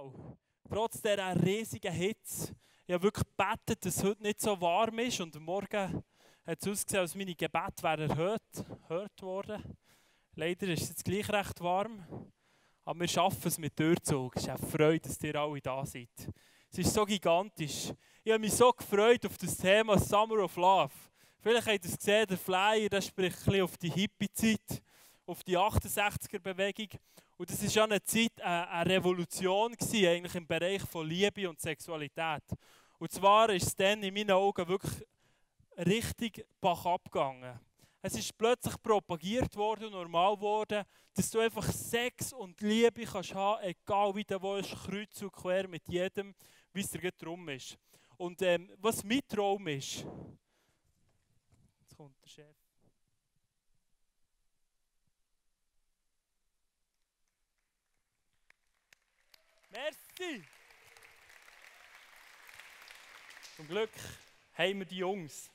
Wow. Trotz dieser riesigen Hitze, ich habe wirklich gebetet, dass es heute nicht so warm ist und Morgen hat es ausgesehen, als meine Gebete wären erhört, erhört worden. Leider ist es jetzt gleich recht warm, aber wir schaffen es mit Durchzug. Es ist eine Freude, dass ihr alle da seid. Es ist so gigantisch. Ich habe mich so gefreut auf das Thema Summer of Love. Vielleicht habt ihr es gesehen, der Flyer der spricht ein bisschen auf die Hippie-Zeit, auf die 68er-Bewegung. Und das war ja eine Zeit, eine Revolution gewesen, eigentlich im Bereich von Liebe und Sexualität. Und zwar ist es dann in meinen Augen wirklich richtig bach abgegangen. Es ist plötzlich propagiert worden und normal geworden, dass du einfach Sex und Liebe kannst haben, egal wie du willst, kreuz und quer mit jedem, wie es dir drum ist. Und ähm, was mein Traum ist, jetzt kommt der Chef. Merci! Zum Glück haben wir die Jungs.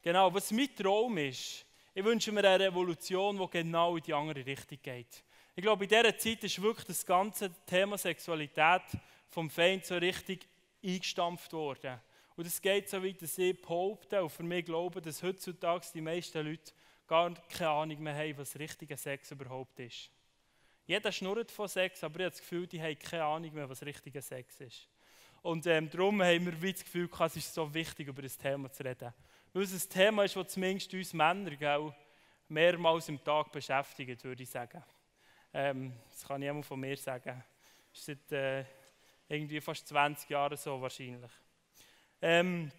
Genau, was mein Traum ist, ich wünsche mir eine Revolution, die genau in die andere Richtung geht. Ich glaube, in dieser Zeit ist wirklich das ganze Thema Sexualität vom Feind so richtig eingestampft worden. Und es geht so weit, dass ich behaupte und für mich glaube, dass heutzutage die meisten Leute gar keine Ahnung mehr haben, was richtiger Sex überhaupt ist. Jeder schnurrt von Sex, aber ich habe das Gefühl, die haben keine Ahnung mehr, was richtiger Sex ist. Und ähm, darum haben wir das Gefühl, es ist so wichtig, über das Thema zu reden. Weil es ein Thema ist, das zumindest uns Männer gell, mehrmals im Tag beschäftigt, würde ich sagen. Ähm, das kann ich von mir sagen. Das ist seit äh, irgendwie fast 20 Jahren so wahrscheinlich. Ähm,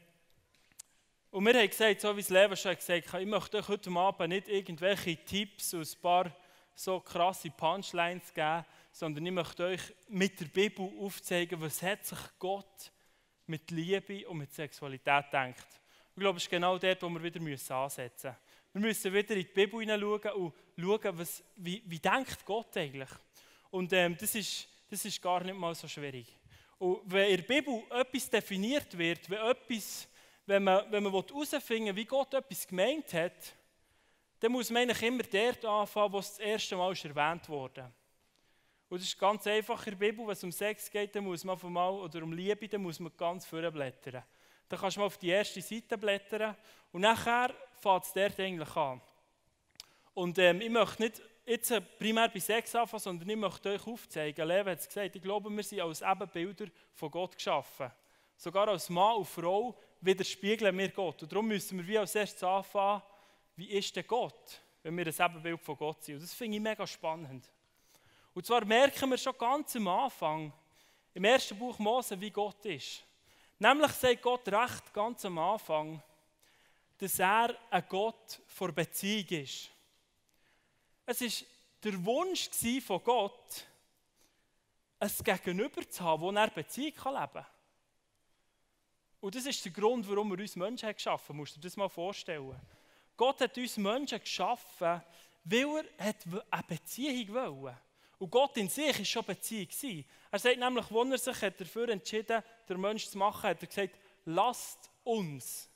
und wir haben gesagt, so wie das Leben schon gesagt hat, ich möchte euch heute Abend nicht irgendwelche Tipps und ein paar so krasse Punchlines geben, sondern ich möchte euch mit der Bibel aufzeigen, was hat sich Gott mit Liebe und mit Sexualität denkt. Ich glaube, es ist genau dort, wo wir wieder ansetzen müssen. Wir müssen wieder in die Bibel hineinschauen und schauen, was, wie, wie denkt Gott eigentlich. Und ähm, das, ist, das ist gar nicht mal so schwierig. Und wenn in der Bibel etwas definiert wird, wenn, etwas, wenn man, wenn man herausfinden will, wie Gott etwas gemeint hat, dann muss man eigentlich immer dort anfangen, wo es das erste Mal ist erwähnt wurde. Und das ist ganz einfach in der Bibel, wenn es um Sex geht, dann muss man mal, oder um Liebe, dann muss man ganz vorblättern. Dann kannst du mal auf die erste Seite blättern und nachher fängt es dort eigentlich an. Und ähm, ich möchte nicht jetzt primär bei Sex anfangen, sondern ich möchte euch aufzeigen, Leben hat es gesagt, ich glaube, wir sind als Ebenbilder von Gott geschaffen. Sogar als Mann und Frau widerspiegeln wir Gott. Und darum müssen wir wie als erstes anfangen, wie ist denn Gott, wenn wir ein Ebenbild von Gott sind. Und das finde ich mega spannend. Und zwar merken wir schon ganz am Anfang, im ersten Buch Mose, wie Gott ist. Nämlich sagt Gott recht ganz am Anfang, dass er ein Gott vor Beziehung ist. Es war der Wunsch von Gott, ein Gegenüber zu haben, wo er Beziehung leben kann. Und das ist der Grund, warum er uns Menschen geschaffen hat. Musst du dir das mal vorstellen. Gott hat uns Menschen geschaffen, weil er eine Beziehung wollte. Und Gott in sich war schon Beziehung. Er sagt nämlich, als er sich dafür entschieden hat, den Menschen zu machen, hat er gesagt, lasst uns.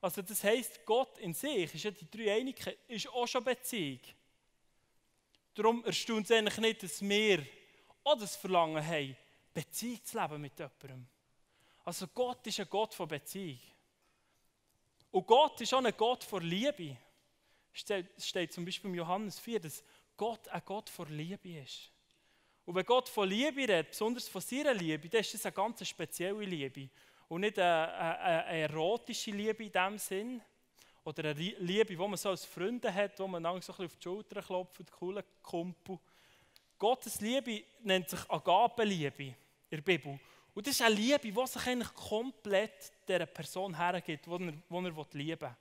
Also das heisst, Gott in sich, ist ja die Dreieinigkeit, ist auch schon Beziehung. Darum erstaunt es eigentlich nicht, dass wir auch das Verlangen haben, Beziehung zu leben mit jemandem. Also Gott ist ein Gott von Beziehung. Und Gott ist auch ein Gott von Liebe. Es steht zum Beispiel im Johannes 4, dass Gott ein Gott vor Liebe ist. Und wenn Gott von Liebe redet, besonders von seiner Liebe, dann ist das eine ganz spezielle Liebe. Und nicht eine, eine, eine erotische Liebe in dem Sinn. Oder eine Liebe, die man so als Freunde hat, wo man dann so ein auf die Schulter klopft, coole Kumpel. Gottes Liebe nennt sich Agapenliebe in der Bibel. Und das ist eine Liebe, die sich eigentlich komplett der Person hergibt, die er, er lieben will.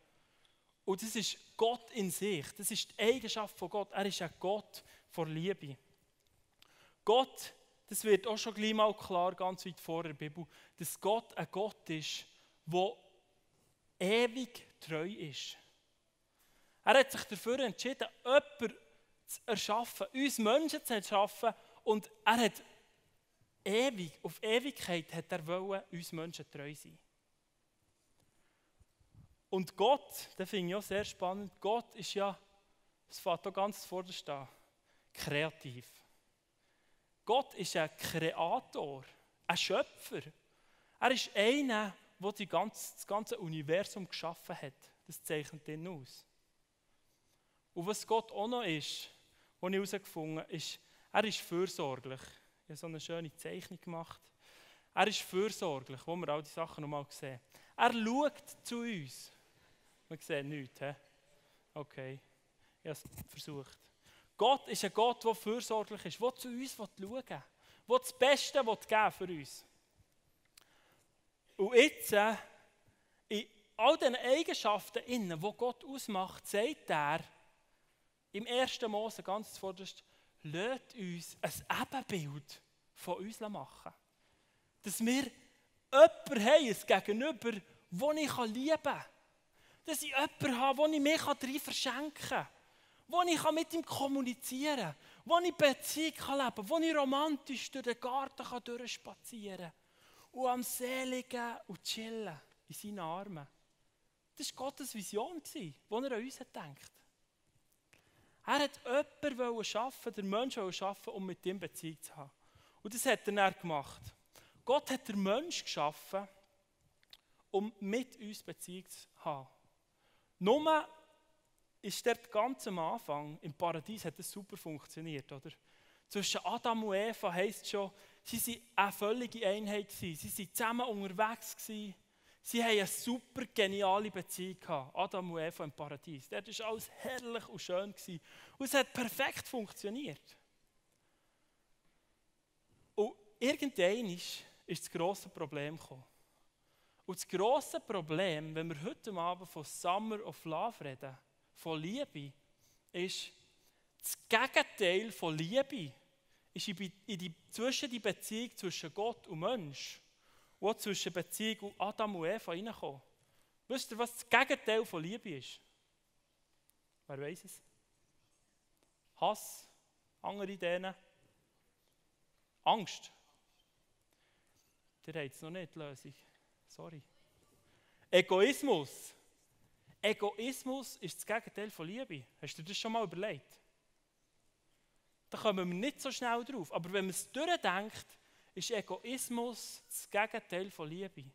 Und das ist Gott in sich. Das ist die Eigenschaft von Gott. Er ist ein Gott vor Liebe. Gott, das wird auch schon gleich mal klar, ganz weit vor der Bibel, dass Gott ein Gott ist, der ewig treu ist. Er hat sich dafür entschieden, jemanden zu erschaffen, uns Menschen zu erschaffen und er hat ewig, auf Ewigkeit hat er wollen, uns Menschen treu sein. Und Gott, das finde ich auch sehr spannend, Gott ist ja, es fängt hier ganz vorderst an, kreativ. Gott ist ein Kreator, ein Schöpfer. Er ist einer, der die ganze, das ganze Universum geschaffen hat. Das zeichnet ihn aus. Und was Gott auch noch ist, was ich herausgefunden habe, ist, er ist fürsorglich. Ich habe so eine schöne Zeichnung gemacht. Er ist fürsorglich, wo wir all die Sachen nochmal sehen. Er schaut zu uns. Man sieht nichts, he? Okay, ich habe es versucht. Gott ist ein Gott, der fürsorglich ist, der zu uns will, der das Beste geben für uns. Und jetzt, äh, in all diesen Eigenschaften, innen, die Gott ausmacht, sagt er im 1. Mose ganz zuvorderst, lasst uns ein Ebenbild von uns machen. Dass wir jemanden haben, ein Gegenüber, das ich lieben kann. Dass ich jemanden habe, wo ich mich darin verschenken kann. Wo ich mit ihm kommunizieren kann. Wo ich Beziehung leben kann. Wo ich romantisch durch den Garten durchspazieren kann. Und am Seligen und chillen in seinen Armen. Das war Gottes Vision, die er an uns denkt. Er hat jemanden schaffen, den Menschen schaffen, um mit ihm Beziehung zu haben. Und das hat er dann gemacht. Gott hat den Menschen geschaffen, um mit uns Beziehung zu haben. Nur ist dort ganz am Anfang, im Paradies hat es super funktioniert, oder? Zwischen Adam und Eva heisst schon, sie waren eine völlige Einheit. Sie waren zusammen unterwegs. Sie haben eine super geniale Beziehung gehabt. Adam und Eva im Paradies. Dort war alles herrlich und schön. Gewesen. Und es hat perfekt funktioniert. Und irgendwann ist das grosse Problem gekommen. Und das grosse Problem, wenn wir heute Abend von Summer of Love reden, von Liebe, ist das Gegenteil von Liebe ist in die, zwischen die Beziehung zwischen Gott und Mensch wo zwischen Beziehung und Adam und Eva reinkommen. Wisst ihr, was das Gegenteil von Liebe ist? Wer weiß es? Hass, andere Ideen, Angst. Ihr habt es noch nicht, die Lösung. Sorry. Egoismus. Egoismus ist das Gegenteil von Liebe. Hast du dir das schon mal überlegt? Da kommen wir nicht so schnell drauf. Aber wenn man es durchdenkt, ist Egoismus das Gegenteil von Liebe.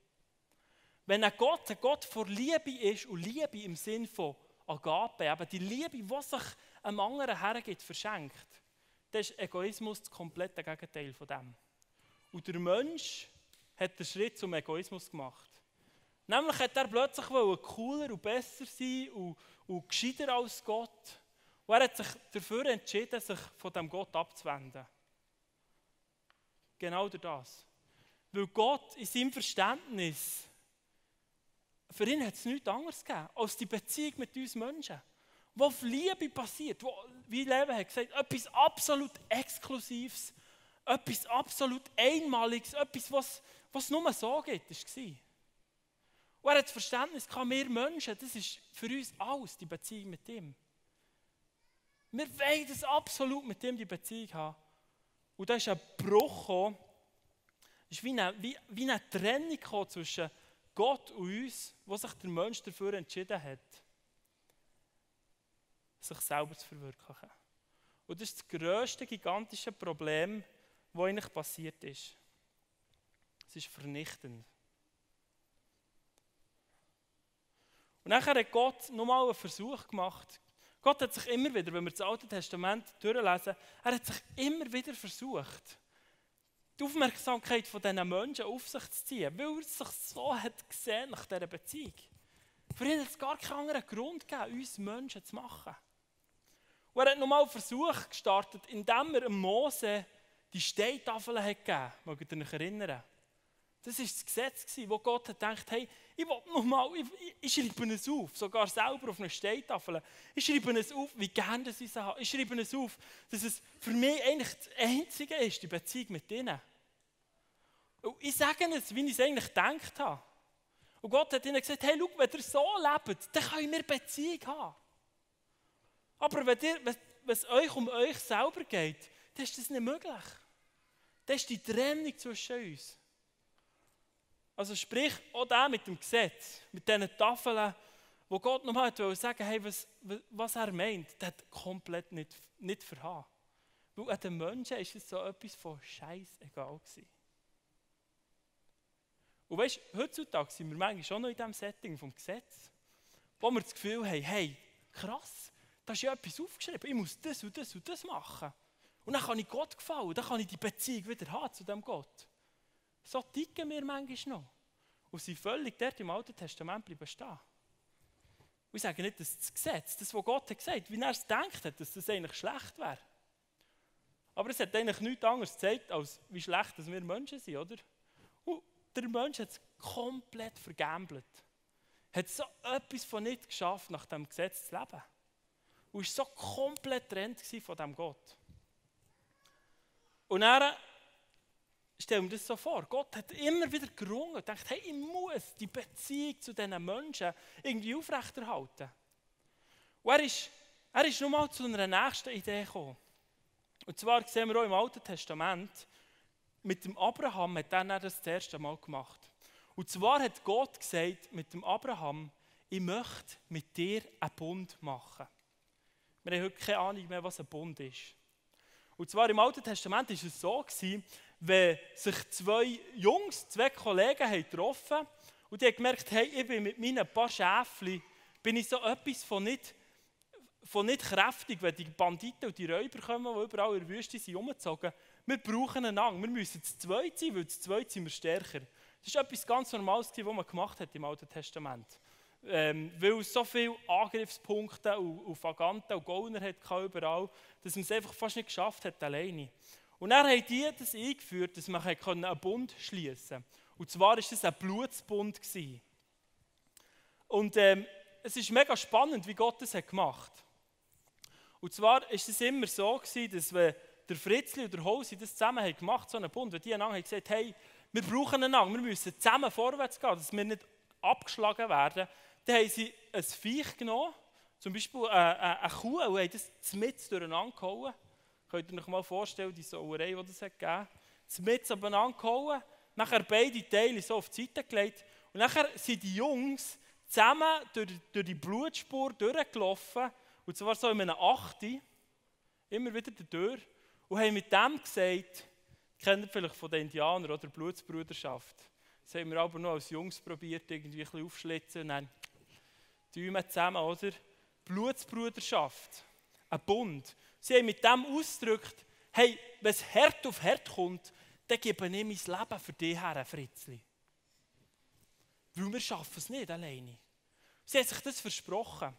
Wenn ein Gott ein Gott vor Liebe ist und Liebe im Sinn von Agape, eben die Liebe, die sich einem anderen hergibt, verschenkt, dann ist Egoismus das komplette Gegenteil von dem. Und der Mensch hat den Schritt zum Egoismus gemacht. Nämlich hat er plötzlich cooler und besser sein und, und gescheiter als Gott. Und er hat sich dafür entschieden, sich von dem Gott abzuwenden. Genau durch das. Weil Gott in seinem Verständnis, für ihn hat es nichts anderes gegeben, als die Beziehung mit uns Menschen. Wo auf Liebe passiert, wo, wie Leben hat gesagt, etwas absolut Exklusives, etwas absolut Einmaliges, etwas, was, es nur so gibt, war. Und er hat das Verständnis gehabt, wir Menschen, das ist für uns alles, die Beziehung mit ihm. Wir wollen das absolut mit ihm, die Beziehung haben. Und da ist ein Bruch gekommen, ist wie eine, wie, wie eine Trennung zwischen Gott und uns, wo sich der Mensch dafür entschieden hat, sich selber zu verwirklichen. Und das ist das grösste, gigantische Problem, das eigentlich passiert ist. Es ist vernichtend. Und dann hat Gott nochmal einen Versuch gemacht, Gott hat sich immer wieder, wenn wir das Alte Testament durchlesen, er hat sich immer wieder versucht, die Aufmerksamkeit von diesen Menschen auf sich zu ziehen, weil er sich so hat gesehen nach dieser Beziehung. Für ihn hat es gar keinen anderen Grund gegeben, uns Menschen zu machen. Und er hat nochmal einen Versuch gestartet, indem er Mose die Steintafeln gegeben hat. Mögt ihr euch erinnern? Das war das Gesetz, wo Gott hat gedacht, hey, ich will nochmal, ich, ich, schreibe es auf, sogar selber auf einer Steintafel. Ich schreibe es auf, wie gerne ich es habe. Ich schreibe es auf, dass es für mich eigentlich das Einzige ist, die Beziehung mit ihnen. Und ich sage es, wie ich es eigentlich gedacht habe. Und Gott hat ihnen gesagt, hey, schau, wenn ihr so lebt, dann können wir Beziehung haben. Aber wenn, ihr, wenn es euch um euch selber geht, dann ist das nicht möglich. Das ist die Trennung zwischen uns. Also sprich, auch da mit dem Gesetz, mit diesen Tafeln, wo Gott nochmal sagen hey, was, was er meint, das hat komplett nicht, nicht verhauen. Weil an den Menschen ist es so etwas von scheißegal gewesen. Und weißt du, heutzutage sind wir manchmal schon noch in diesem Setting vom Gesetz, wo wir das Gefühl haben, hey, krass, da ist ja etwas aufgeschrieben, ich muss das und das und das machen. Und dann kann ich Gott gefallen, dann kann ich die Beziehung wieder haben zu dem Gott. So ticken wir manchmal noch. Und sind völlig dort im Alten Testament bleiben stehen. Und ich sage nicht, dass das Gesetz, das, was Gott hat gesagt, wie er es denkt hat, dass das eigentlich schlecht wäre. Aber es hat eigentlich nichts anderes gezeigt, als wie schlecht dass wir Menschen sind, oder? Und der Mensch hat es komplett vergambelt. Hat so etwas von nicht geschafft, nach dem Gesetz zu leben. Und war so komplett getrennt von dem Gott. Und dann stell mir das so vor, Gott hat immer wieder gerungen und denkt, hey, ich muss die Beziehung zu diesen Menschen irgendwie aufrechterhalten. Und er ist, er ist nun mal zu einer nächsten Idee gekommen. Und zwar sehen wir auch im Alten Testament, mit dem Abraham hat er das, das erste Mal gemacht. Und zwar hat Gott gesagt mit dem Abraham, ich möchte mit dir einen Bund machen. Wir haben heute keine Ahnung mehr, was ein Bund ist. Und zwar im Alten Testament war es so, gewesen, wenn sich zwei Jungs, zwei Kollegen haben getroffen und die haben gemerkt, hey, ich bin mit meinen paar Schäfchen, bin ich so etwas von nicht, von nicht kräftig, wenn die Banditen und die Räuber kommen, die überall in der Wüste sind, umgezogen. Wir brauchen einen Ang, wir müssen zu zweit sein, weil zu zweit sind wir stärker. Das war etwas ganz Normales, was man gemacht hat im Alten Testament. Ähm, weil es so viele Angriffspunkte und, und und Gauner hat überall, dass man es einfach fast nicht geschafft hat alleine. Und dann haben die das eingeführt, dass man einen Bund schließen konnte. Und zwar war es ein Blutsbund. Und ähm, es ist mega spannend, wie Gott das hat gemacht hat. Und zwar war es immer so, gewesen, dass wenn der Fritzli und der Hosi das zusammen haben gemacht so einen Bund, wenn die einander haben gesagt hey, wir brauchen einander, wir müssen zusammen vorwärts gehen, dass wir nicht abgeschlagen werden, dann haben sie ein Viech genommen, zum Beispiel eine, äh, äh, eine Kuh, und haben das mit durcheinander gehauen. Könnt ihr euch mal vorstellen, die Sauerei, die es gegeben hat. Mit aufeinander gehauen, nachher beide Teile so auf die Seite gelegt und nachher sind die Jungs zusammen durch, durch die Blutspur durchgelaufen, und zwar so in einem Achte, immer wieder durch, und haben mit dem gesagt, kennt ihr vielleicht von den Indianern oder Blutsbruderschaft. Das haben wir aber noch als Jungs probiert, irgendwie ein bisschen aufschlitzen und dann Däume zusammen, oder? Blutsbruderschaft, ein Bund. Sie haben mit dem ausgedrückt, hey, wenn es hart auf hart kommt, dann gebe ich mein Leben für dich her, Fritzli. Weil wir schaffen es nicht alleine. Sie haben sich das versprochen.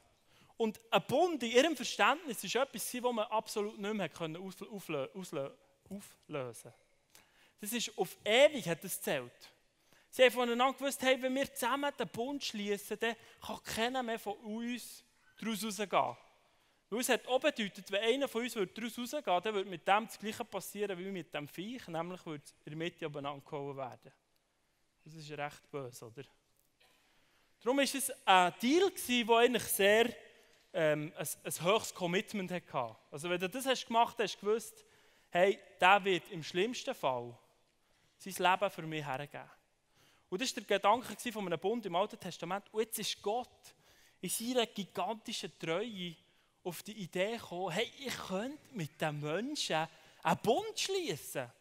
Und ein Bund in ihrem Verständnis ist etwas, das man absolut nicht mehr auflösen konnte. Das ist auf ewig hat das zählt. Sie haben voneinander gewusst, hey, wenn wir zusammen den Bund schließen, dann kann keiner mehr von uns daraus rausgehen. Weil es hat auch bedeutet, wenn einer von uns daraus rausgehen würde, dann würde mit dem das Gleiche passieren wie mit dem Viech, nämlich würde es in der Mitte abeinander gehauen werden. Das ist recht böse, oder? Darum war es ein Deal, der eigentlich sehr ähm, ein, ein höchstes Commitment hatte. Also wenn du das hast gemacht hast, hast du gewusst, hey, der wird im schlimmsten Fall sein Leben für mich hergeben. Und das war der Gedanke von einem Bund im Alten Testament. Und jetzt ist Gott in seiner gigantischen Treue auf die Idee gekommen, hey, ich könnte mit den Menschen einen Bund schließen.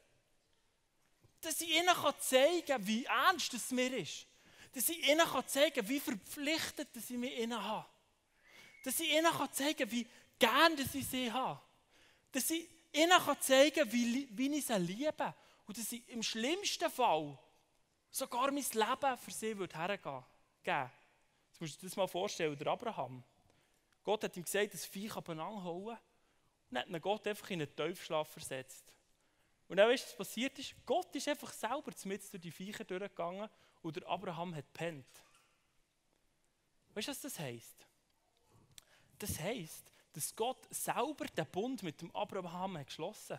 Dass ich ihnen zeigen kann, wie ernst es mir ist. Dass ich ihnen zeigen kann, wie verpflichtet ich mit ihnen habe. Dass ich ihnen zeigen kann, wie gern ich sie habe. Dass ich ihnen zeigen kann, wie, wie ich sie liebe. Und dass ich im schlimmsten Fall sogar mein Leben für sie würde. Jetzt musst du dir das mal vorstellen, der Abraham. Gott hat ihm gesagt, das Viech abeinander hauen. Und hat ihn Gott einfach in einen Teufschlaf versetzt. Und dann weißt du, was passiert ist? Gott ist einfach selber mit durch die Viecher durchgegangen und der Abraham hat pennt. Weißt du, was das heisst? Das heisst, dass Gott selber den Bund mit dem Abraham hat geschlossen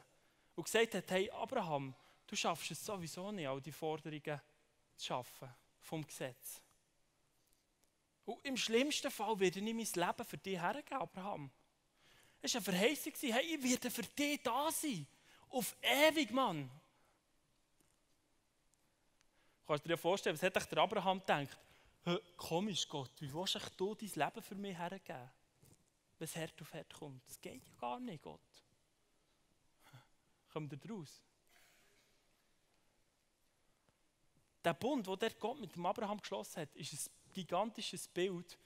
und gesagt hat: Hey, Abraham, du schaffst es sowieso nicht, all die Forderungen zu schaffen vom Gesetz. Und im schlimmsten Fall werde ich mein Leben für dich hergeben, Abraham. Es war eine Verheißung, hey, ich werde für dich da sein. Auf ewig, Mann. Kannst du dir vorstellen, was hat der Abraham gedacht? Komisch, Gott, wie willst du dein Leben für mich hergeben? Wenn es hart auf hart kommt. Das geht ja gar nicht, Gott. Kommt ihr raus? Der Bund, den der Gott mit dem Abraham geschlossen hat, ist ein gigantisches Bild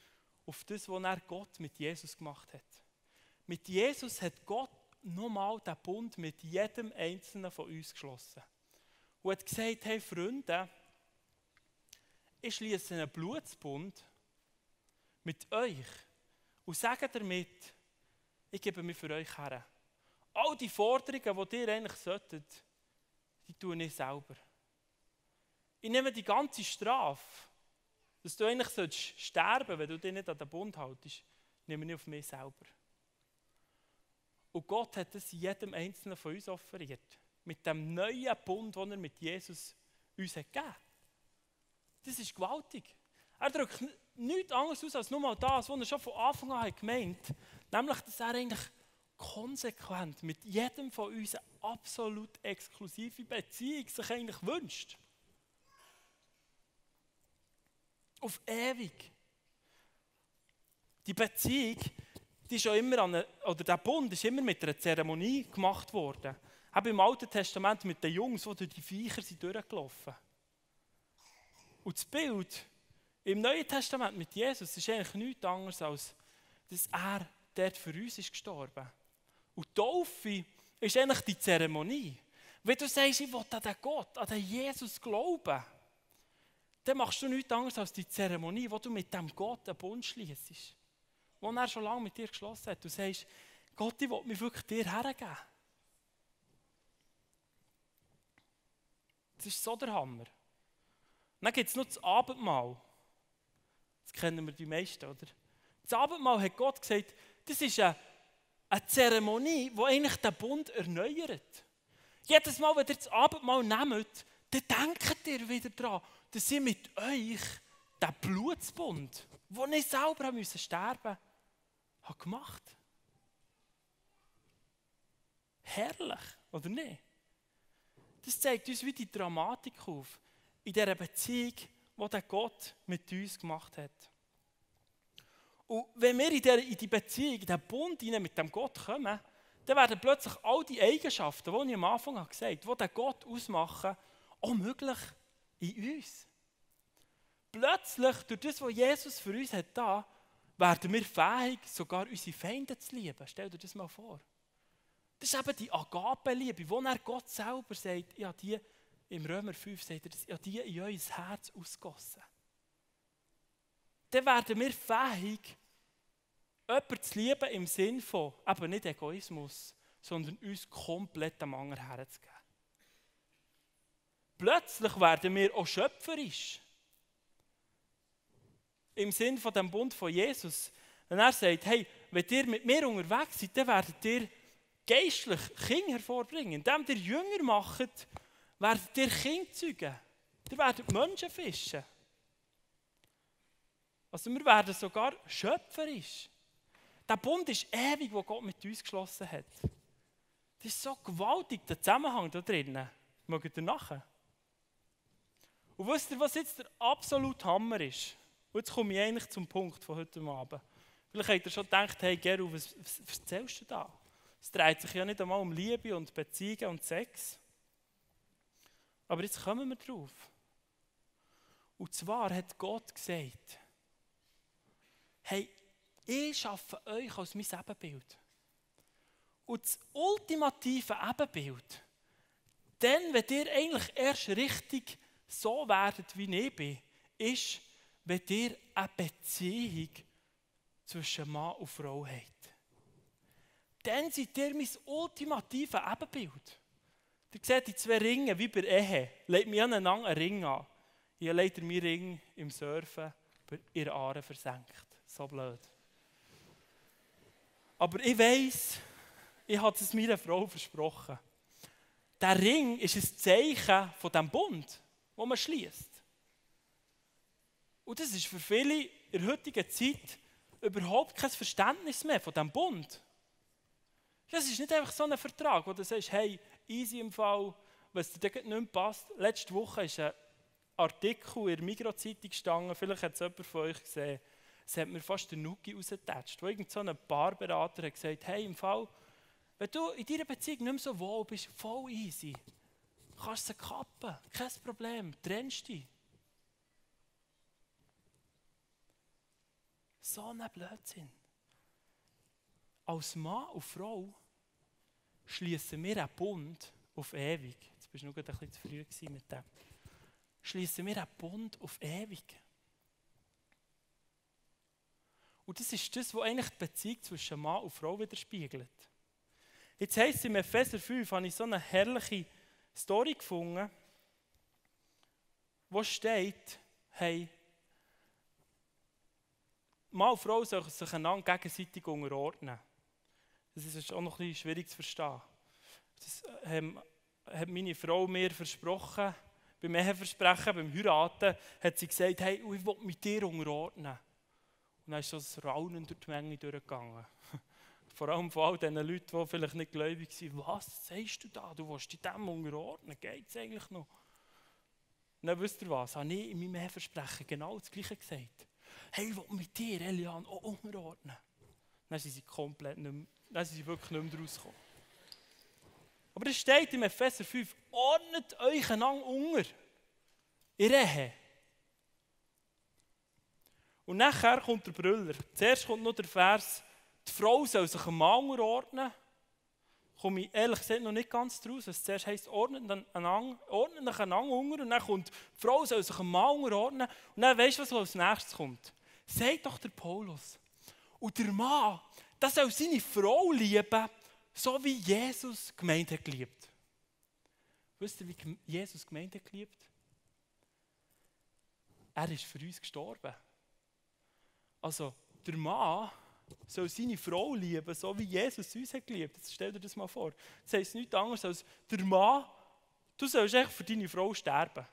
auf das, was er Gott mit Jesus gemacht hat. Mit Jesus hat Gott nochmal den Bund mit jedem Einzelnen von uns geschlossen. Und hat gesagt, hey Freunde, ich schließe einen Blutsbund mit euch und sage damit, ich gebe mich für euch her. All die Forderungen, die ihr eigentlich solltet, die tue ich selber. Ich nehme die ganze Strafe, dass du eigentlich sollst sterben wenn du dich nicht an den Bund haltest, nehme ich auf mich selber. Und Gott hat es jedem Einzelnen von uns offeriert. Mit dem neuen Bund, den er mit Jesus uns hat gegeben Das ist gewaltig. Er drückt nichts anderes aus als nur mal das, was er schon von Anfang an hat gemeint hat. Nämlich, dass er eigentlich konsequent mit jedem von uns eine absolut exklusive Beziehung sich eigentlich wünscht. Auf ewig. Die Beziehung, die ist immer an eine, oder der Bund ist immer mit einer Zeremonie gemacht worden. Auch im Alten Testament mit den Jungs, die durch die Viecher sind durchgelaufen Und das Bild im Neuen Testament mit Jesus ist eigentlich nichts anderes, als dass er dort für uns ist gestorben. Und Taufe ist eigentlich die Zeremonie. Wenn du sagst, ich will an den Gott, an den Jesus glauben, dann machst du nichts anderes als die Zeremonie, wo du mit dem Gott einen Bund schließt. Wo er schon lange mit dir geschlossen hat. Du sagst, Gott, ich will mich wirklich dir hergeben. Das ist so der Hammer. dann gibt es noch das Abendmahl. Das kennen wir die meisten, oder? Das Abendmahl hat Gott gesagt, das ist eine, eine Zeremonie, die eigentlich den Bund erneuert. Jedes Mal, wenn ihr das Abendmahl nehmt, dann denkt ihr wieder daran, dass ich mit euch den Blutsbund, den ich selber müssen sterben musste, gemacht Herrlich, oder nicht? Das zeigt uns wie die Dramatik auf in dieser Beziehung, die Gott mit uns gemacht hat. Und wenn wir in, der, in die Beziehung, in den Bund mit dem Gott kommen, dann werden plötzlich all die Eigenschaften, die ich am Anfang gesagt habe, die den Gott ausmachen, auch möglich in uns. Plötzlich, durch das, was Jesus für uns hat da, werden wir fähig, sogar unsere Feinde zu lieben. Stell dir das mal vor. Das ist eben die Agape-Liebe, wo er Gott selber sagt, ja, die, im Römer 5 sagt er, ja, die in euer Herz ausgossen dann werden wir fähig, jemanden zu lieben im Sinn von, eben nicht Egoismus, sondern uns komplett am anderen herzugeben. Plötzlich werden wir auch schöpferisch. Im Sinn von dem Bund von Jesus. Wenn er sagt, hey, wenn ihr mit mir unterwegs seid, dann werdet ihr geistlich Kinder hervorbringen. Indem ihr Jünger macht, werdet ihr Kinder zeugen. Ihr werdet Menschen fischen. Also wir werden sogar schöpferisch. Der Bund ist ewig, wo Gott mit uns geschlossen hat. Das ist so gewaltig, der Zusammenhang da drinnen. Mögt ihr nachher? Und wisst ihr, was jetzt der absolute Hammer ist? Und jetzt komme ich eigentlich zum Punkt von heute Abend. Vielleicht habt ihr schon gedacht, hey Geru, was, was, was erzählst du da? Es dreht sich ja nicht einmal um Liebe und Beziehungen und Sex. Aber jetzt kommen wir drauf. Und zwar hat Gott gesagt, hey, ich schaffe euch als mein Ebenbild. Und das ultimative Ebenbild, dann, wenn ihr eigentlich erst richtig so werdet, wie ich bin, ist, wenn ihr eine Beziehung zwischen Mann und Frau habt. Dann seid ihr mein ultimatives Ebenbild. Ihr seht die zwei Ringe wie bei Ehe. Legt mir aneinander einen Ring an. Ihr legt mir Ring im Surfen ihr Aare versenkt. So blöd. Aber ich weiß, ich habe es meiner Frau versprochen. Der Ring ist ein Zeichen von dem Bund, wo man schließt. Und das ist für viele in der heutigen Zeit überhaupt kein Verständnis mehr von dem Bund. Das ist nicht einfach so ein Vertrag, wo du sagst, hey, easy im Fall, wenn es dir nicht mehr passt. Letzte Woche ist ein Artikel in der Mikrozeitung gestanden, vielleicht hat es jemand von euch gesehen, es hat mir fast den Nuki rausgetatscht, wo irgend so ein Paarberater hat gesagt, hey, im Fall, Wenn du in deiner Beziehung nicht mehr so wohl bist, voll easy. Kannst du sie kappen, kein Problem, trennst dich. So ein Blödsinn. Als Mann und Frau schließen wir einen Bund auf ewig. Jetzt bist du noch ein bisschen zu früh mit dem. Schließen wir einen Bund auf ewig. Und das ist das, was eigentlich die Beziehung zwischen Mann und Frau widerspiegelt. Jetzt heisst es im Epheser 5, habe ich so eine herrliche Story gefunden, wo steht, hey, Mann und Frau sollen sich einander gegenseitig unterordnen. Das ist auch noch ein schwierig zu verstehen. Das ähm, hat meine Frau mir versprochen, beim Eheversprechen, beim Heiraten, hat sie gesagt, hey, ich will mit dir unterordnen. Und dann ist so ein Raunen durch die Menge durchgegangen. Vor allem von all diesen Leuten, die vielleicht nicht gläubig sind. Was sagst du da? Du willst dich dem unterordnen. Geht es eigentlich noch? Und dann wisst ihr was? Habe ich in meinem Eheversprechen genau das Gleiche gesagt. Hey, ich will mit dir, Elian, auch unterordnen. Dann sind sie komplett nicht mehr, dann sind sie wirklich nicht mehr rausgekommen. Aber es steht im Epheser 5, ordnet euch einander unter. In Ehe. Und nachher kommt der Brüller. Zuerst kommt noch der Vers, die Frau soll sich einem Mann unterordnen. Komme ich ehrlich gesagt noch nicht ganz draus. Was zuerst heisst, ordnet ordnet einander unter. Und dann kommt, die Frau soll sich einem Mann unterordnen. Und dann weißt du, was als nächstes kommt? Sagt doch der Paulus. Und der Mann, der soll seine Frau lieben, so wie Jesus die Gemeinde geliebt. Wisst ihr, wie Jesus die Gemeinde geliebt? Er ist für uns gestorben. Also, der Mann soll seine Frau lieben, so wie Jesus uns hat geliebt. Jetzt stell dir das mal vor. Das heisst nichts anderes als, der Mann, du sollst echt für deine Frau sterben.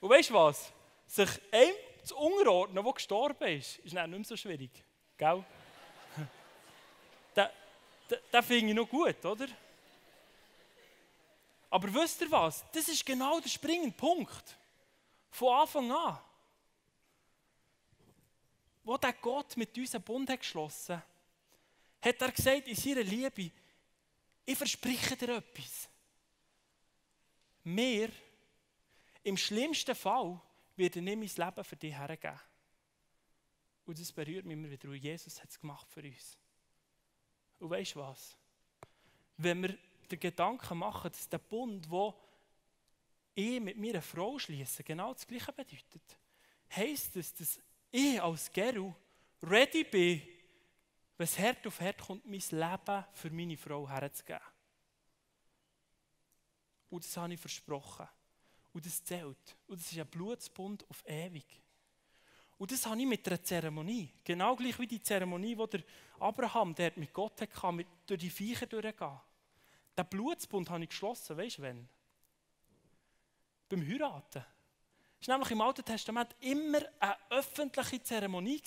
Und weißt du was? Sich einem zu unterordnen, der gestorben ist, ist nicht mehr so schwierig. Gell? das, das finde ich noch gut, oder? Aber wisst ihr was? Das ist genau der springende Punkt. Von Anfang an wo der Gott mit uns einen Bund hat geschlossen hat, er gesagt in seiner Liebe, ich verspreche dir etwas. Mir, im schlimmsten Fall, werde ich mein Leben für dich hergeben. Und das berührt mich immer wieder, und Jesus hat es gemacht für uns. Und weißt du was? Wenn wir den Gedanken machen, dass der Bund, wo ich mit meiner Frau schließe, genau das Gleiche bedeutet, heisst es, dass ich als Geru ready bin, wenn es Herd auf Herd kommt, mein Leben für meine Frau herzugeben. Und das habe ich versprochen. Und das zählt. Und das ist ein Blutsbund auf ewig. Und das habe ich mit einer Zeremonie. Genau gleich wie die Zeremonie, die der Abraham der mit Gott hatte, mit, durch die Viecher durchgehen. Den Blutsbund habe ich geschlossen, weißt du wann? Beim Heiraten. Es war nämlich im Alten Testament immer eine öffentliche Zeremonie,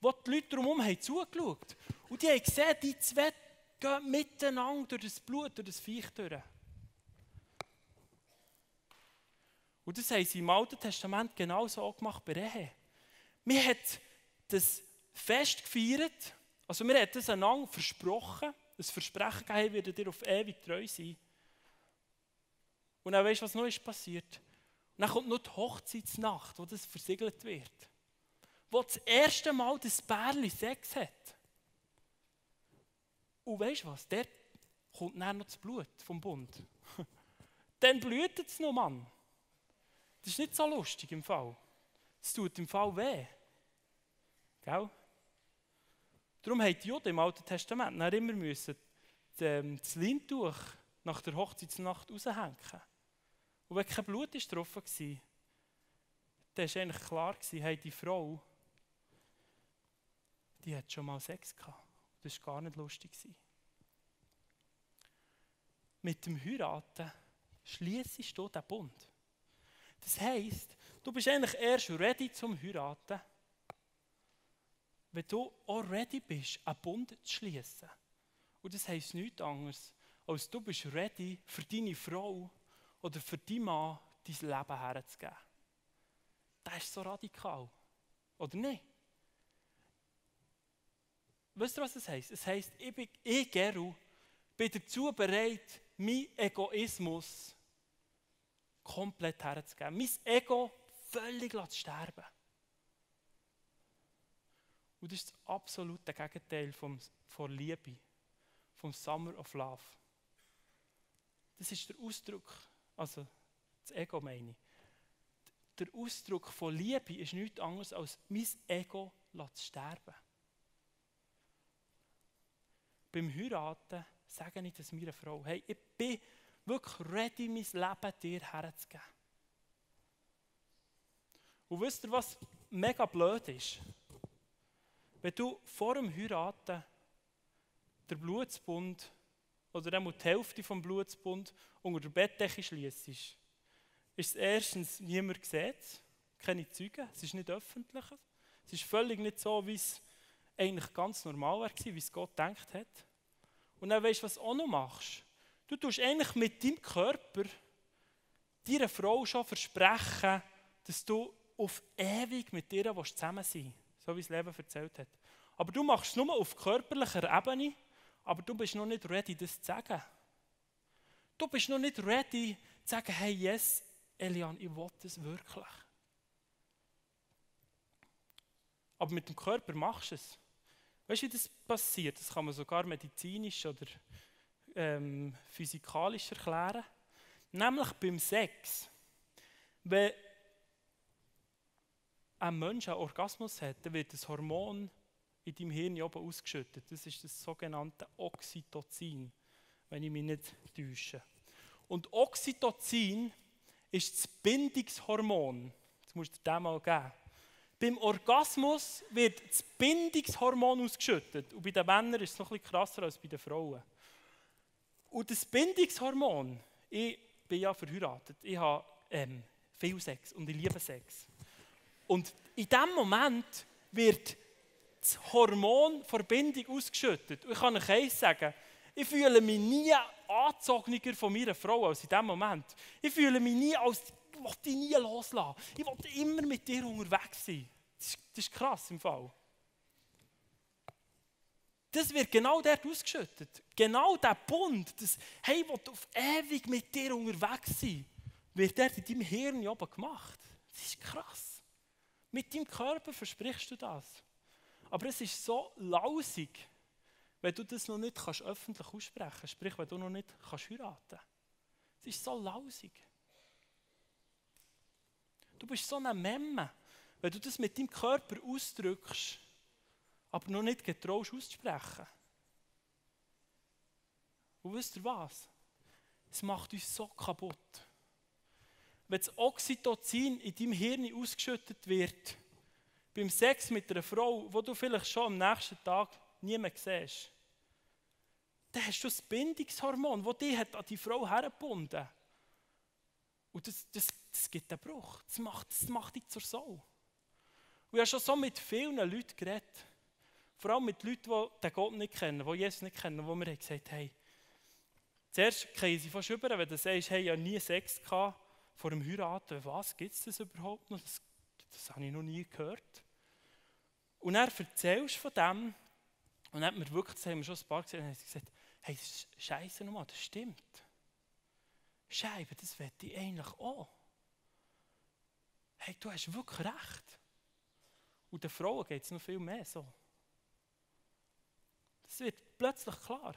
wo die Leute drumherum haben zugeschaut Und die haben gesehen, die zwei gehen miteinander durch das Blut, durch das Viech durch. Und das haben sie im Alten Testament genauso auch gemacht bei Ehe. Wir haben das Fest gefeiert, also wir haben das einander versprochen, ein Versprechen gegeben, wir dir auf ewig treu sein. Und dann weißt du, was noch ist passiert? Dann kommt noch die Hochzeitsnacht, wo das versiegelt wird. Wo das erste Mal das Bärli Sex hat. Und weißt du was? Dort kommt dann noch das Blut vom Bund. dann blüht es noch, Mann. Das ist nicht so lustig im Fall. Es tut im Fall weh. Gell? Darum haben die Juden im Alten Testament immer müssen ähm, das Lindtuch nach der Hochzeitsnacht raushängen. Und wenn kein Blut drauf war, dann war eigentlich klar, hey, die Frau, die hat schon mal Sex gehabt. Das war gar nicht lustig. Mit dem Heiraten schließest du den Bund. Das heisst, du bist eigentlich erst ready zum Heiraten, wenn du auch ready bist, einen Bund zu schließen. Und das heisst nichts anderes, als du bist ready für deine Frau oder für deinen Mann dein Leben herzugeben. Das ist so radikal. Oder nicht? Weißt du, was das heisst? Es heisst, ich, bin, ich Geru, bin dazu bereit, meinen Egoismus komplett herzugeben. Mein Ego völlig zu sterben. Und das ist das absolute Gegenteil vom, von Liebe, vom Summer of Love. Das ist der Ausdruck, also das Ego meine ich. Der Ausdruck von Liebe ist nichts anderes als mein Ego zu sterben. Beim Heiraten sage ich das meiner Frau, hey, ich bin wirklich ready, mein Leben dir herzugeben. Und wisst ihr, was mega blöd ist? Wenn du vor dem Heiraten den Blutsbund oder einmal die Hälfte vom Blutsbund unter der Bettdecke schließt, ist es erstens niemand sieht, keine Zeugen, es ist nicht öffentlich, es ist völlig nicht so, wie es eigentlich ganz normal war, wie es Gott gedacht hat. Und dann weißt du, was du auch noch machst. Du tust eigentlich mit deinem Körper deiner Frau schon versprechen, dass du auf ewig mit ihr zusammen sein willst so wie das Leben erzählt hat. Aber du machst es nur auf körperlicher Ebene, aber du bist noch nicht ready, das zu sagen. Du bist noch nicht ready, zu sagen, hey, yes, Elian, ich will das wirklich. Aber mit dem Körper machst du es. Weißt du, wie das passiert? Das kann man sogar medizinisch oder ähm, physikalisch erklären. Nämlich beim Sex. Wenn ein Mensch einen Orgasmus hat, dann wird das Hormon in deinem Hirn oben ausgeschüttet. Das ist das sogenannte Oxytocin, wenn ich mich nicht täusche. Und Oxytocin ist das Bindungshormon. Das musst du dir mal geben. Beim Orgasmus wird das Bindungshormon ausgeschüttet. Und bei den Männern ist es noch bisschen krasser als bei den Frauen. Und das Bindungshormon, ich bin ja verheiratet, ich habe ähm, viel Sex und ich liebe Sex. Und in dem Moment wird das Hormon ausgeschüttet. Und ich kann euch eins sagen, ich fühle mich nie angezogener von meiner Frau als in dem Moment. Ich fühle mich nie als, ich will dich nie loslassen. Ich will immer mit dir unterwegs sein. Das ist, das ist krass im Fall. Das wird genau dort ausgeschüttet. Genau der Bund, das, hey, ich will auf ewig mit dir unterwegs sein, wird dort in deinem Hirn oben gemacht. Das ist krass. Mit deinem Körper versprichst du das. Aber es ist so lausig, wenn du das noch nicht kannst öffentlich aussprechen kannst. Sprich, wenn du noch nicht kannst heiraten Es ist so lausig. Du bist so eine Memme, wenn du das mit deinem Körper ausdrückst, aber noch nicht getraust auszusprechen. Und wisst ihr was? Es macht uns so kaputt wenn das Oxytocin in deinem Hirn ausgeschüttet wird, beim Sex mit einer Frau, wo du vielleicht schon am nächsten Tag nie mehr siehst, dann hast du das Bindungshormon, das dich an die Frau hergebunden Und das, das, das gibt einen Bruch. Das macht, das macht dich zur Sau. Und ich habe schon so mit vielen Leuten geredet. Vor allem mit Leuten, die den Gott nicht kennen, die Jesus nicht kennen, wo mir gesagt haben, hey, zuerst können sie fast über, wenn du sagst, hey, ich habe nie Sex gehabt, vor dem Heiraten, was gibt es das überhaupt noch? Das habe ich noch nie gehört. Und er erzählst von dem und dann hat mir wirklich, das haben wir schon ein paar gesehen, und hat gesagt, hey, das ist scheiße nochmal, das stimmt. Scheibe, das wette ich eigentlich auch. Hey, du hast wirklich recht. Und den Frauen geht es noch viel mehr so. Das wird plötzlich klar.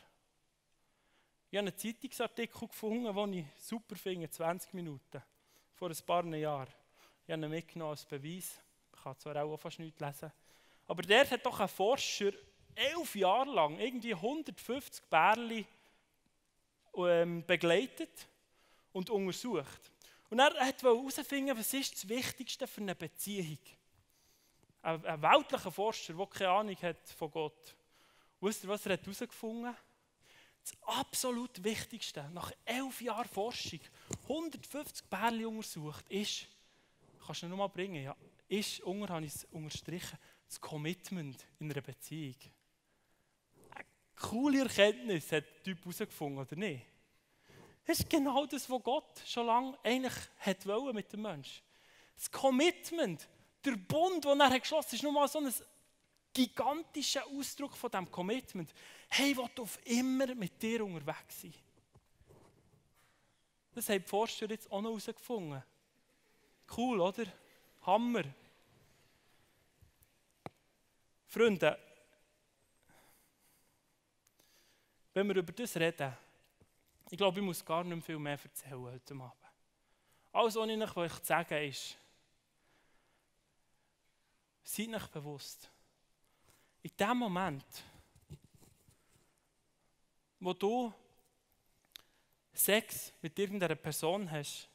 Ich habe einen Zeitungsartikel gefunden, den ich super finde, 20 Minuten, vor ein paar Jahren. Ich habe ihn mitgenommen als Beweis. Ich kann zwar auch fast nichts lesen. Aber der hat doch ein Forscher elf Jahre lang irgendwie 150 Bärli ähm, begleitet und untersucht. Und er wollte herausfinden, was ist das Wichtigste für eine Beziehung. Ein, ein weltlicher Forscher, der keine Ahnung hat von Gott. Wisst ihr, was er herausgefunden hat? Das absolut Wichtigste, nach elf Jahren Forschung, 150 Bärli untersucht, ist, kannst du noch mal bringen, ja, ist, unter, habe ich es unterstrichen, das Commitment in einer Beziehung. Eine coole Erkenntnis hat der Typ herausgefunden, oder nicht? Das ist genau das, was Gott schon lange eigentlich hat wollen mit dem Menschen. Das Commitment, der Bund, den er geschlossen hat, ist nur mal so ein gigantischer Ausdruck von diesem Commitment. Hey, ich will auf immer mit dir unterwegs sein. Das haben die Forscher jetzt auch noch herausgefunden. Cool, oder? Hammer. Freunde, wenn wir über das reden, ich glaube, ich muss gar nicht mehr viel mehr erzählen heute Abend. Alles, was ich euch sagen ist, seid euch bewusst, in dem Moment, wo du Sex mit irgendeiner Person hast,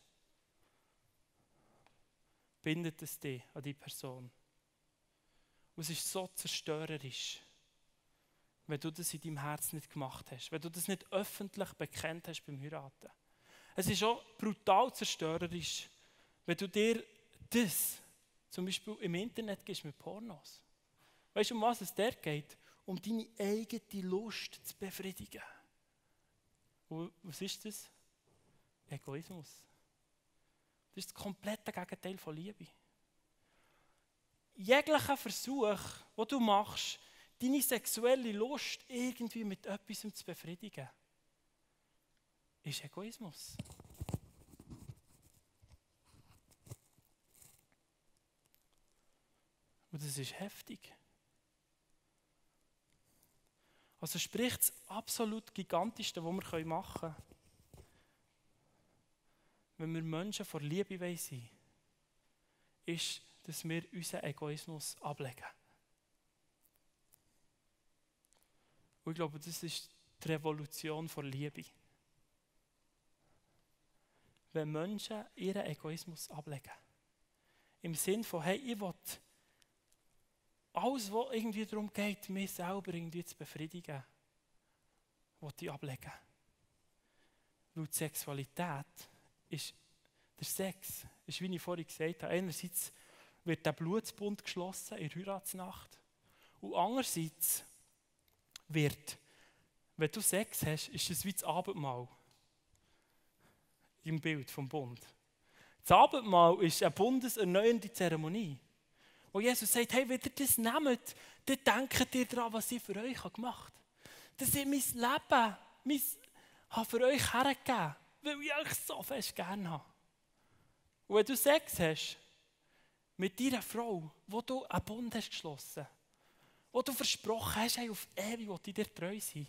bindet es dich an die Person. Und es ist so zerstörerisch, wenn du das in deinem Herz nicht gemacht hast, wenn du das nicht öffentlich bekennt hast beim Heiraten. Es ist auch brutal zerstörerisch, wenn du dir das zum Beispiel im Internet gibst mit Pornos. Weißt du, um was es der geht? Um deine eigene Lust zu befriedigen. Und was ist das? Egoismus. Das ist das komplette Gegenteil von Liebe. Jeglicher Versuch, den du machst, deine sexuelle Lust irgendwie mit etwas zu befriedigen, ist Egoismus. Und das ist heftig. Also sprich das absolut Gigantischste, was wir machen können, wenn wir Menschen vor Liebe sein wollen, ist, dass wir unseren Egoismus ablegen. Und ich glaube, das ist die Revolution vor Liebe. Wenn Menschen ihren Egoismus ablegen. Im Sinn von, hey, ich will alles, was irgendwie darum geht, mich selber irgendwie zu befriedigen, will ich ablegen. Die Sexualität ist, der Sex, ist, wie ich vorhin gesagt habe, einerseits wird der Blutsbund geschlossen in der Heiratsnacht und andererseits wird, wenn du Sex hast, ist es wie das Abendmahl im Bild vom Bund. Das Abendmahl ist eine bundeserneuernde Zeremonie. Wo Jesus sagt, hey, wenn ihr das nehmt, dann denkt ihr daran, was ich für euch gemacht habe. Das ist mein Leben, mein, habe für euch hergegeben, weil ich euch so fest gerne habe. Und wenn du Sex hast mit deiner Frau, wo du einen Bund hast geschlossen, wo du versprochen hast, hey, auf ewig will ich dir treu sein,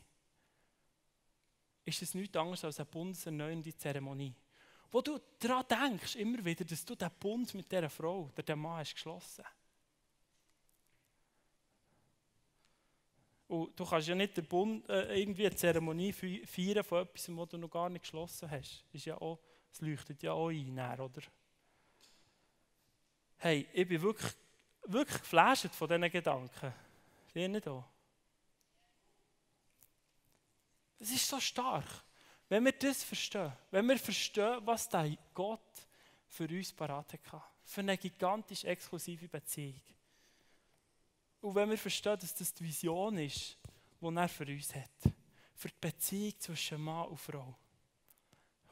ist es nichts anderes als eine bundeserneuernde Zeremonie. Wo du daran denkst, immer wieder, dass du den Bund mit dieser Frau oder dem Mann hast geschlossen hast. Und du kannst ja nicht den Bund, äh, irgendwie eine Zeremonie feiern von etwas, was du noch gar nicht geschlossen hast. Ist ja leuchtet ja auch ein, oder? Hey, ich bin wirklich, wirklich geflasht von diesen Gedanken. Seht nicht auch? Das ist so stark. Wenn wir das verstehen, wenn wir verstehen, was der Gott für uns parat hat, für eine gigantisch exklusive Beziehung. Und wenn wir verstehen, dass das die Vision ist, die er für uns hat, für die Beziehung zwischen Mann und Frau,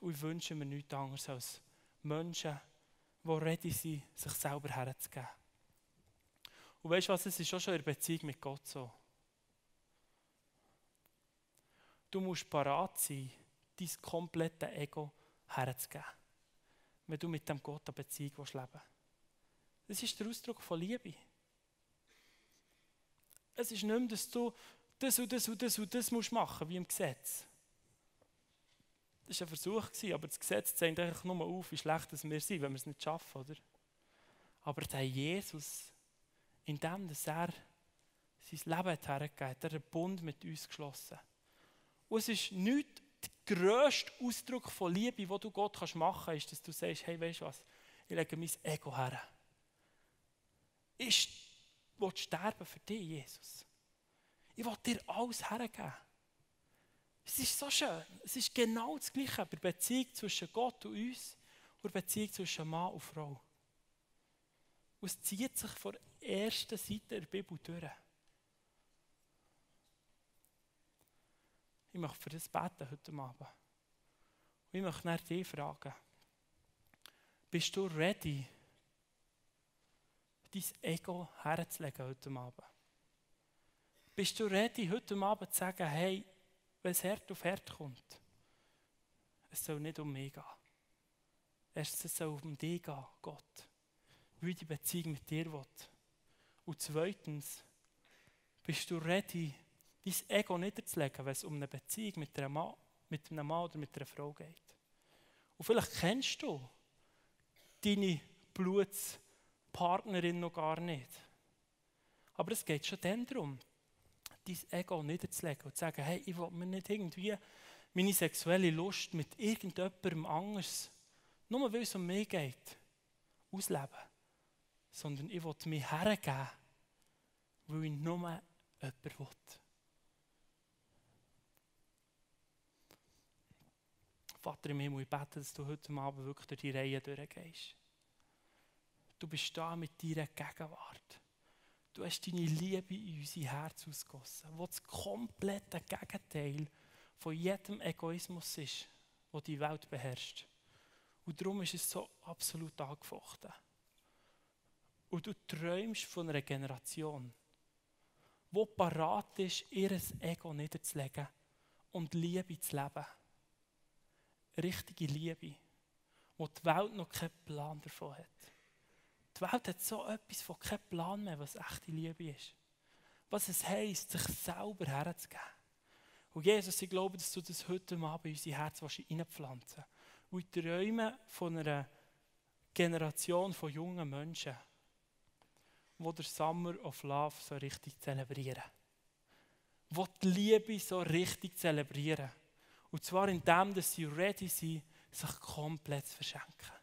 und wünschen mir nichts anderes als Menschen, die ready sind, sich selber herzugeben. Und weißt du was, es ist auch schon in der Beziehung mit Gott so. Du musst parat sein, dein komplette Ego herzugeben, wenn du mit dem Gott eine Beziehung leben willst. Das ist der Ausdruck von Liebe. Es ist nicht mehr, dass du das und das und das und das musst machen, wie im Gesetz. Das war ein Versuch, aber das Gesetz zeigt eigentlich nur auf, wie schlecht wir sind, wenn wir es nicht schaffen, oder? Aber der Jesus, indem dass er sein Leben hat hergegeben hat, er einen Bund mit uns geschlossen. Und es ist nicht der grösste Ausdruck von Liebe, den du Gott machen kannst, ist, dass du sagst, hey, weißt du was, ich lege mein Ego her. Ich will sterben für dich, Jesus. Ich will dir alles hergeben. Es ist so schön. Es ist genau das Gleiche bei der Beziehung zwischen Gott und uns und der Beziehung zwischen Mann und Frau. Und es zieht sich von der ersten Seite der Bibel durch. Ich möchte für das beten heute Abend. Und ich möchte dich fragen, bist du ready, dein Ego herzulegen heute Abend. Bist du ready, heute Abend zu sagen, hey, wenn es hart auf hart kommt, es soll nicht um mich gehen. Erstens, es soll um dich gehen, Gott. Wie die Beziehung mit dir will. Und zweitens, bist du ready, dein Ego niederzulegen, wenn es um eine Beziehung mit einem Mann, mit einem Mann oder mit einer Frau geht. Und vielleicht kennst du deine Blutspartnerin noch gar nicht. Aber es geht schon dann darum, dein Ego niederzulegen und zu sagen, hey, ich will mir nicht irgendwie meine sexuelle Lust mit irgendjemandem anders, nur weil es um mich geht, ausleben. Sondern ich will mich hergeben, weil ich nur jemanden will. Vater im Himmel, ich bete, dass du heute Abend wirklich durch die Reihe durchgehst. Du bist da mit deiner Gegenwart. Du hast deine Liebe in unser Herz ausgossen, wo das komplette Gegenteil von jedem Egoismus ist, der die Welt beherrscht. Und darum ist es so absolut angefochten. Und du träumst von einer Generation, die parat ist, ihr Ego niederzulegen und Liebe zu leben richtige Liebe, wo die Welt noch keinen Plan davon hat. Die Welt hat so etwas von keinem Plan mehr, was echte Liebe ist. Was es heisst, sich selber herzugeben. Und Jesus, ich glaube, dass du das heute Abend in unser Herz reinpflanzen willst. Und ich träume von einer Generation von jungen Menschen, die der Summer of Love so richtig zelebrieren. Die die Liebe so richtig zelebrieren. Und zwar indem, dass sie ready sind, sich komplett zu verschenken.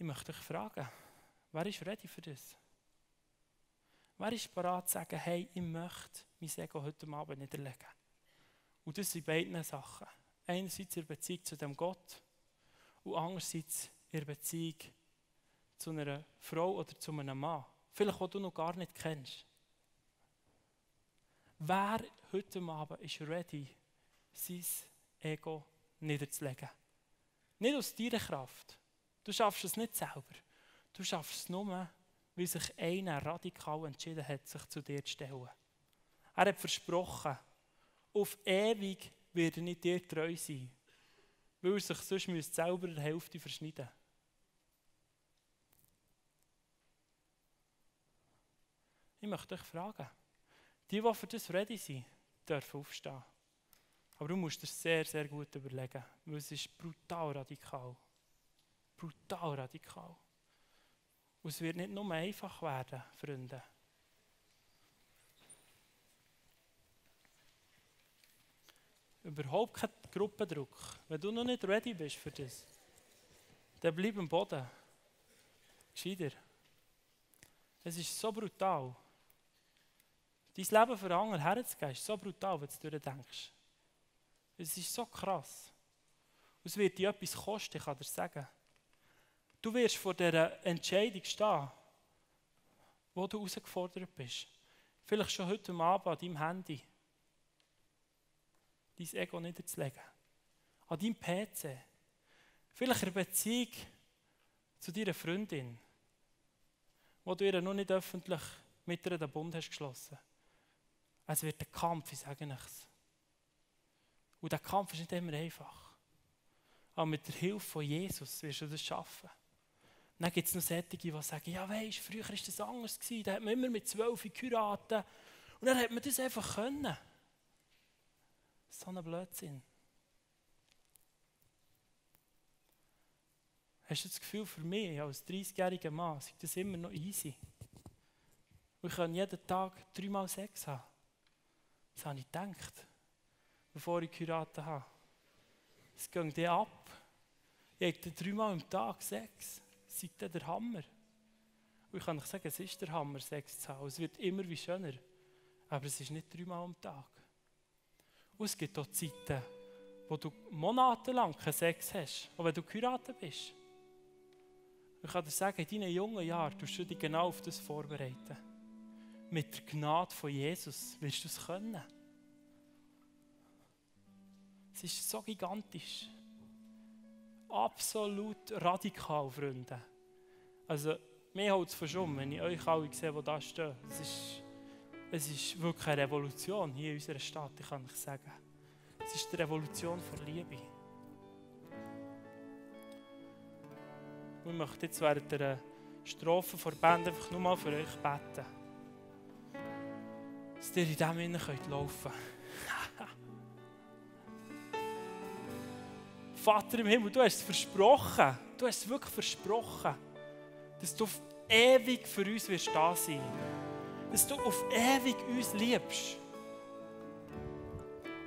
Ich möchte euch fragen, wer ist ready für das? Wer ist bereit zu sagen, hey, ich möchte mein Ego heute Abend niederlegen? Und das sind beide Sachen. Einerseits in Beziehung zu dem Gott und andererseits in Beziehung zu einer Frau oder zu einem Mann, vielleicht auch du noch gar nicht kennst. Wer heute Abend ist ready, sein Ego niederzulegen? Nicht aus deiner Kraft. Du schaffst es nicht selber. Du schaffst es nur, weil sich einer radikal entschieden hat, sich zu dir zu stellen. Er hat versprochen, auf ewig werde ich dir treu sein, weil er sich sonst selber die Hälfte verschneiden müsste. Ich möchte euch fragen, die, die für das ready sind, dürfen aufstehen. Aber du musst dir sehr, sehr gut überlegen, weil es ist brutal radikal. Brutal radikal. Und es wird nicht nur einfach werden, Freunde. Überhaupt kein Gruppendruck. Wenn du noch nicht ready bist für das, dann bleib am Boden. Gescheiter. Es ist so brutal dein Leben für andere herzugeben, ist so brutal, wenn du durchdenkst. Es ist so krass. Es wird dir etwas kosten, ich kann dir sagen. Du wirst vor dieser Entscheidung stehen, wo du herausgefordert bist. Vielleicht schon heute Abend an deinem Handy. Dein Ego niederzulegen. An deinem PC. Vielleicht eine Beziehung zu deiner Freundin, wo du ihr noch nicht öffentlich mit ihr den Bund hast geschlossen. Es wird ein Kampf, ich sage es. Und der Kampf ist nicht immer einfach. Aber mit der Hilfe von Jesus wirst du das schaffen. Dann gibt es noch solche, die sagen, ja weisst, früher war das anders. Gewesen. Da hat man immer mit zwölf geheiratet. Und dann hat man das einfach können. So ein Blödsinn. Hast du das Gefühl, für mich als 30-jähriger Mann ist das immer noch easy? Wir können jeden Tag dreimal Sex haben. Das habe ich gedacht, bevor ich geheiratet habe. Es ging dir ab. Ich habe dreimal am Tag Sex. Seid der Hammer. Und ich kann euch sagen, es ist der Hammer, Sex zu haben. Es wird immer wie schöner. Aber es ist nicht dreimal am Tag. Und es gibt auch Zeiten, wo du monatelang keinen Sex hast, auch wenn du geheiratet bist. Ich kann dir sagen, in deinen jungen Jahren tust du dich genau auf das vorbereiten mit der Gnade von Jesus wirst du es können. Es ist so gigantisch. Absolut radikal, Freunde. Also, mir holt es von schon, wenn ich euch alle sehe, die da stehen. Es ist, es ist wirklich eine Revolution hier in unserer Stadt, ich kann euch sagen. Es ist die Revolution von Liebe. Und ich möchte jetzt während der Strophe vor Band einfach nur mal für euch beten. Dass ihr in diesem Innen könnt laufen Vater im Himmel, du hast es versprochen. Du hast es wirklich versprochen, dass du auf ewig für uns wirst da sein. Dass du auf ewig uns liebst.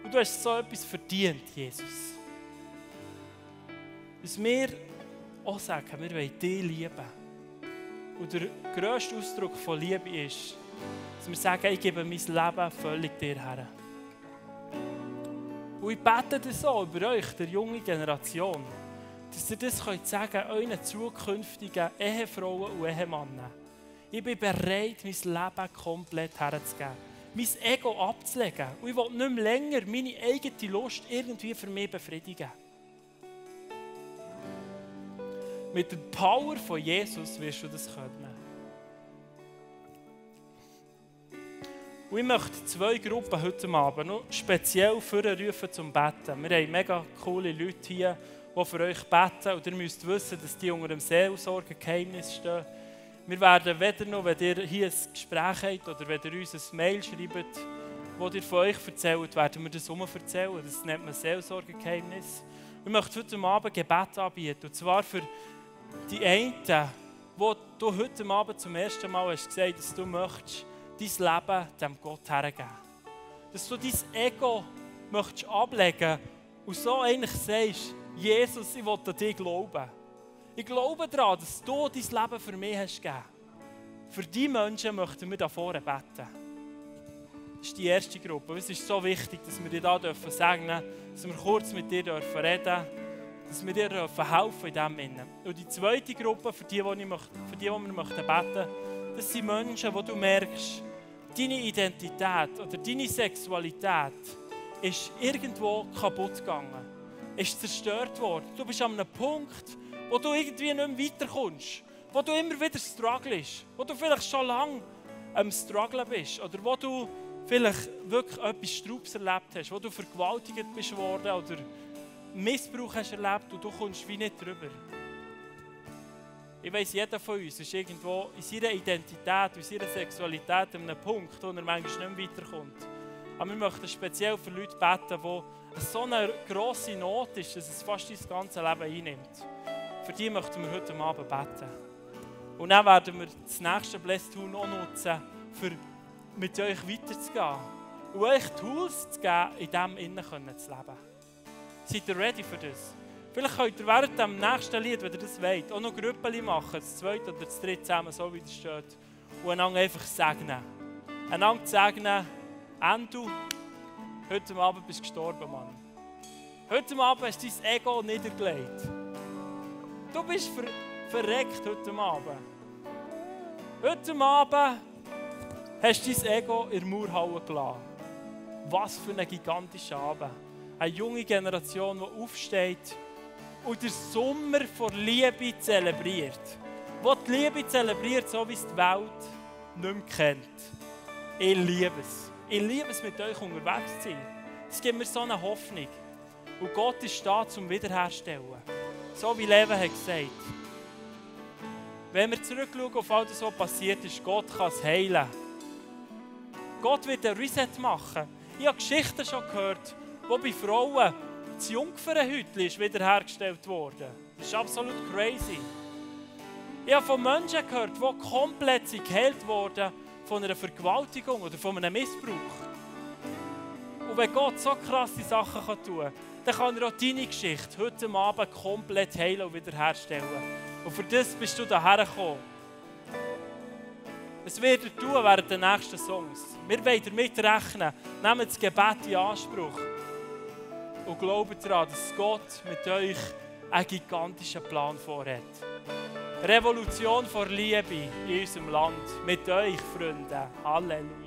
Und du hast so etwas verdient, Jesus. Dass wir auch sagen, wir wollen dich lieben. Und der grösste Ausdruck von Liebe ist, dass wir sagen, ich gebe mein Leben völlig dir her. Und ich bete das so über euch, der junge Generation, dass ihr das könnt sagen euren zukünftigen Ehefrauen und Ehemännern. Ich bin bereit, mein Leben komplett herzugeben. Mein Ego abzulegen. Und ich will nicht mehr länger meine eigene Lust irgendwie für mich befriedigen. Mit der Power von Jesus wirst du das können. Und ich möchte zwei Gruppen heute Abend noch speziell rufen zum Betten. Wir haben mega coole Leute hier, die für euch beten. Und ihr müsst wissen, dass die unter dem Seelsorgegeheimnis stehen. Wir werden weder noch, wenn ihr hier ein Gespräch habt oder wenn ihr uns ein Mail schreibt, wo ihr von euch erzählt, werden wir das erzählen. Das nennt man Seelsorgegeheimnis. Ich möchte heute Abend Gebet anbieten. Und zwar für die einen, wo du heute Abend zum ersten Mal hast gesagt, dass du möchtest, dein Leben dem Gott hergeben. Dass du dein Ego möchtest ablegen und so eigentlich sagst, Jesus, ich will an dich glauben. Ich glaube daran, dass du dein Leben für mich hast gegeben. Für diese Menschen möchten wir da vorne beten. Das ist die erste Gruppe. Es ist so wichtig, dass wir dir da segnen dürfen, dass wir kurz mit dir reden dürfen dass wir dir helfen in diesem Innen. Und die zweite Gruppe, für die, die, möchte, für die, die wir möchten beten das sind Menschen, wo du merkst, deine Identität oder deine Sexualität ist irgendwo kaputt gegangen. Ist zerstört worden. Du bist an einem Punkt, wo du irgendwie nicht mehr weiterkommst. Wo du immer wieder strugglest. Wo du vielleicht schon lange am Strugglen bist. Oder wo du vielleicht wirklich etwas Straubs erlebt hast. Wo du vergewaltigt bist oder Missbrauch hast erlebt und du kommst wie nicht drüber. Ich weiß, jeder von uns ist irgendwo in seiner Identität, in seiner Sexualität an einem Punkt, wo er manchmal nicht mehr weiterkommt. Aber wir möchten speziell für Leute beten, wo so eine grosse Not ist, dass es fast dein ganze Leben einnimmt. Für die möchten wir heute Abend beten. Und dann werden wir das nächste Blessed Tool noch nutzen, für mit euch weiterzugehen. Und euch Tools zu geben, in dem Innen zu leben. Seid ihr ready für das? Vielleicht könnt ihr während dem nächsten Lied, wenn ihr das wollt, auch noch Grüppeli machen, das zweite oder das dritte zusammen, so wie es steht. Und einander einfach segnen. Einander segnen, Endu, heute Abend bist du gestorben, Mann. Heute Abend hast du dein Ego niedergelegt. Du bist ver verreckt heute Abend. Heute Abend hast du dein Ego in der Mauerhalle gelassen. Was für ein gigantischer Abend eine junge Generation, die aufsteht und den Sommer vor Liebe zelebriert. Die die Liebe zelebriert, so wie es die Welt nicht mehr kennt. Ich liebe es. Ich liebe es, mit euch unterwegs zu sein. Es gibt mir so eine Hoffnung. Und Gott ist da, zum Wiederherstellen. So wie Leben hat gesagt. Wenn wir zurückschauen auf all das, was passiert ist, Gott kann es heilen. Gott wird ein Reset machen. Ich habe Geschichten schon gehört, wo bei Frauen das Jungfernhäutchen ist wiederhergestellt wurde. Das ist absolut crazy. Ich habe von Menschen gehört, die komplett geheilt wurden von einer Vergewaltigung oder von einem Missbrauch. Und wenn Gott so krasse Sachen tun kann, dann kann er auch deine Geschichte heute Abend komplett heilen und wiederherstellen. Und für das bist du hierher gekommen. Es wird er tun während der nächsten Songs. Wir wollen damit rechnen. Nehmen das Gebet in Anspruch und glaubt daran, dass Gott mit euch einen gigantischen Plan vorhat. Revolution vor Liebe in unserem Land. Mit euch, Freunde. Halleluja.